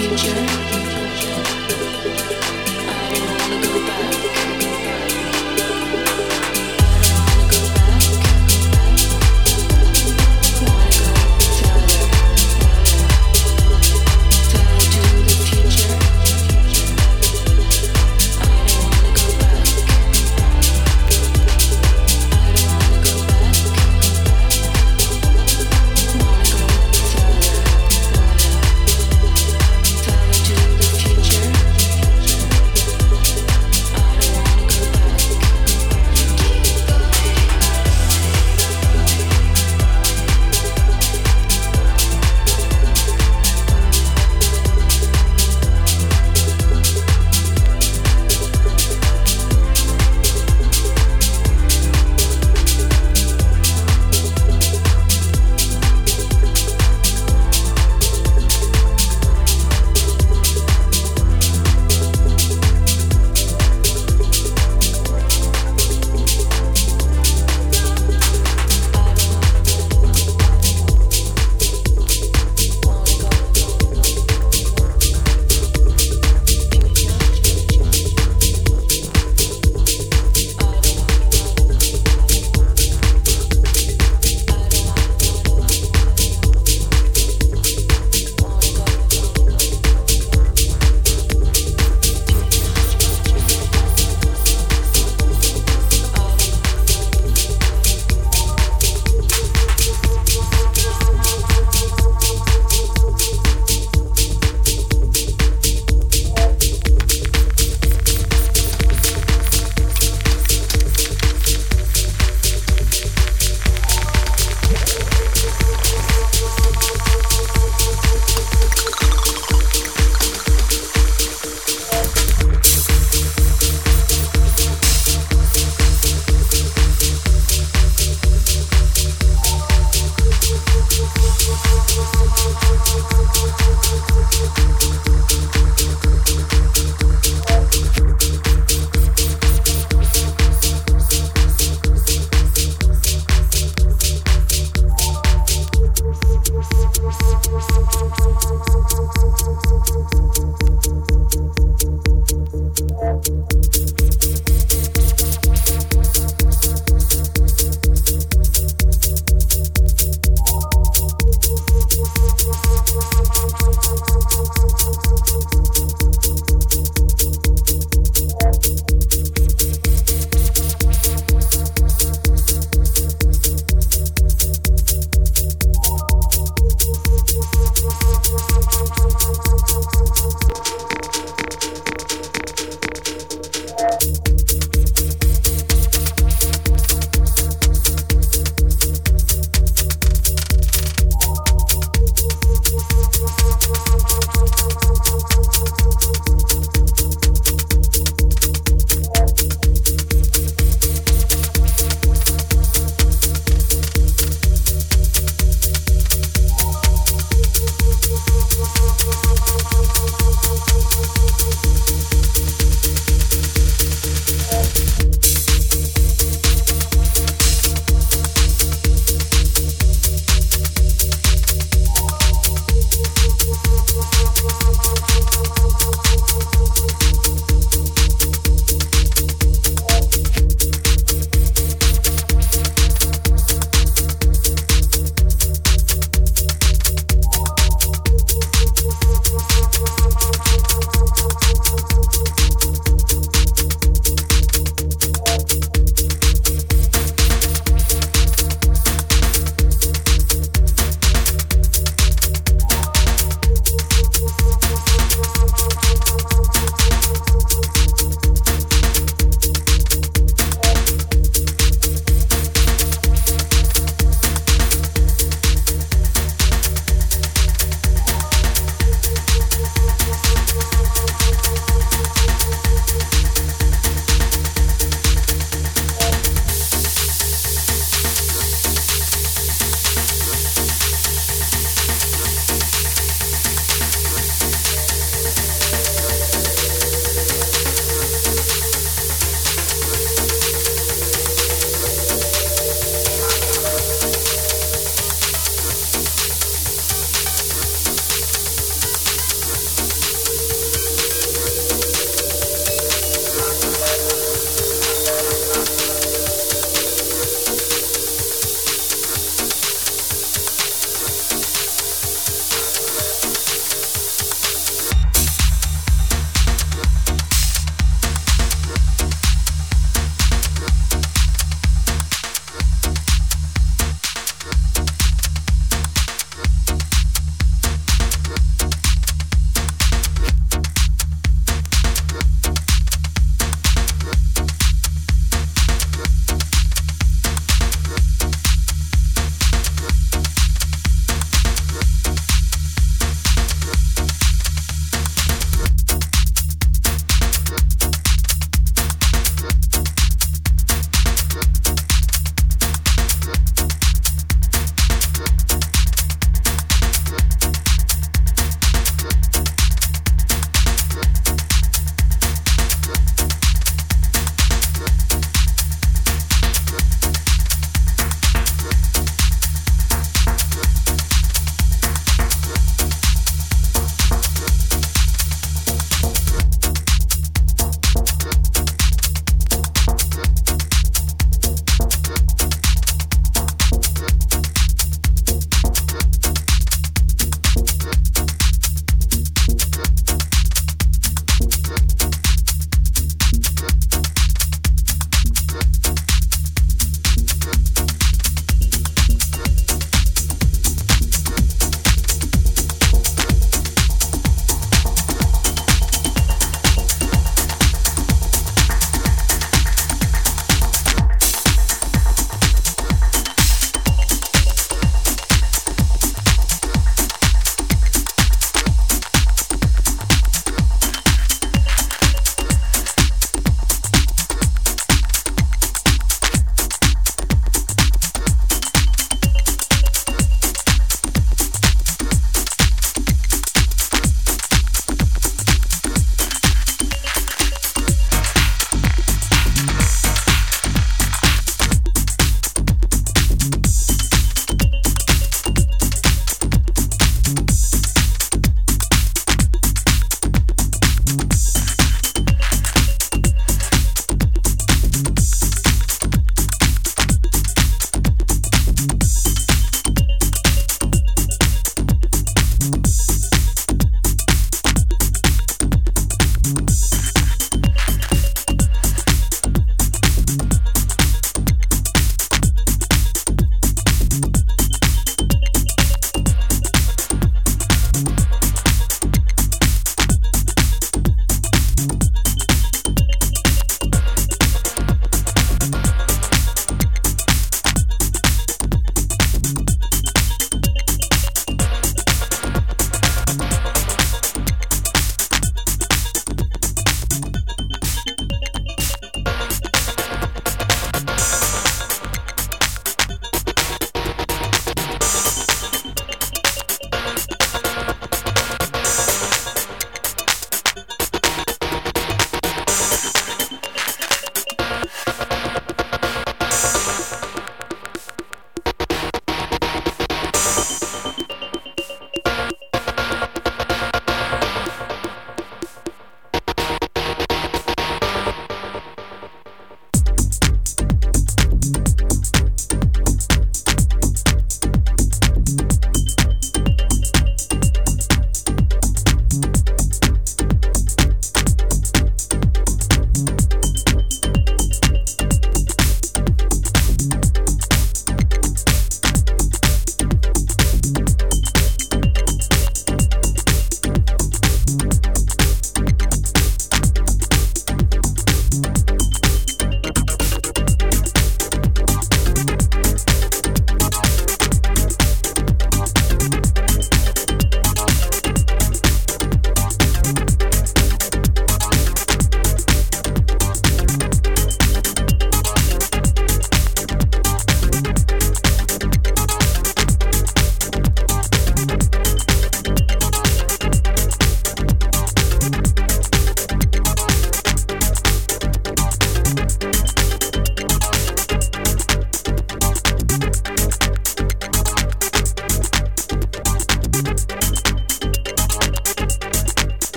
future.